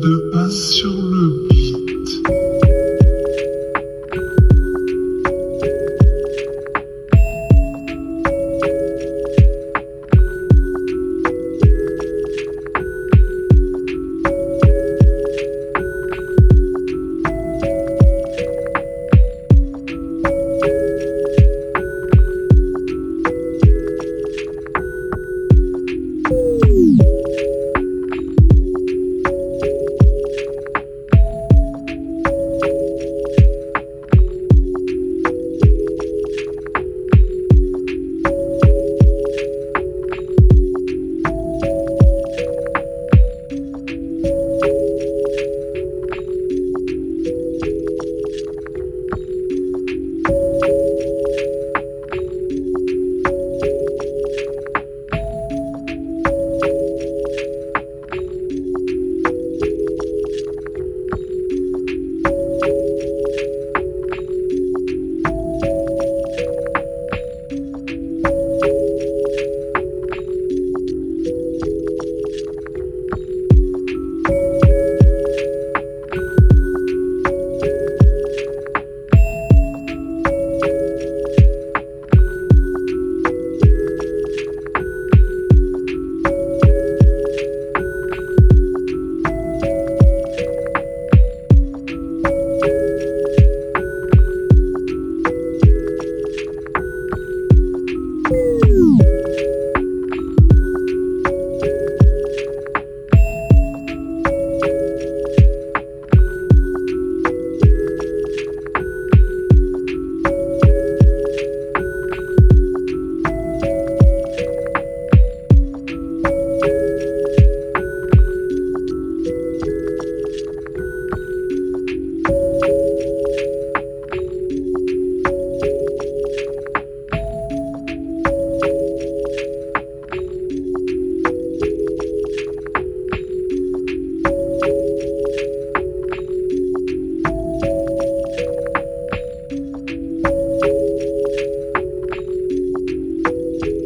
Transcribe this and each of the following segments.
de pas sur le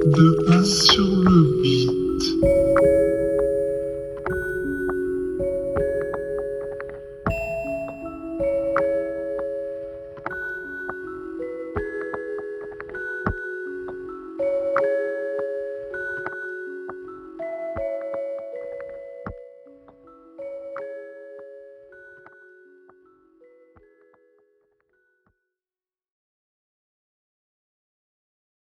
de 1 sur le 8.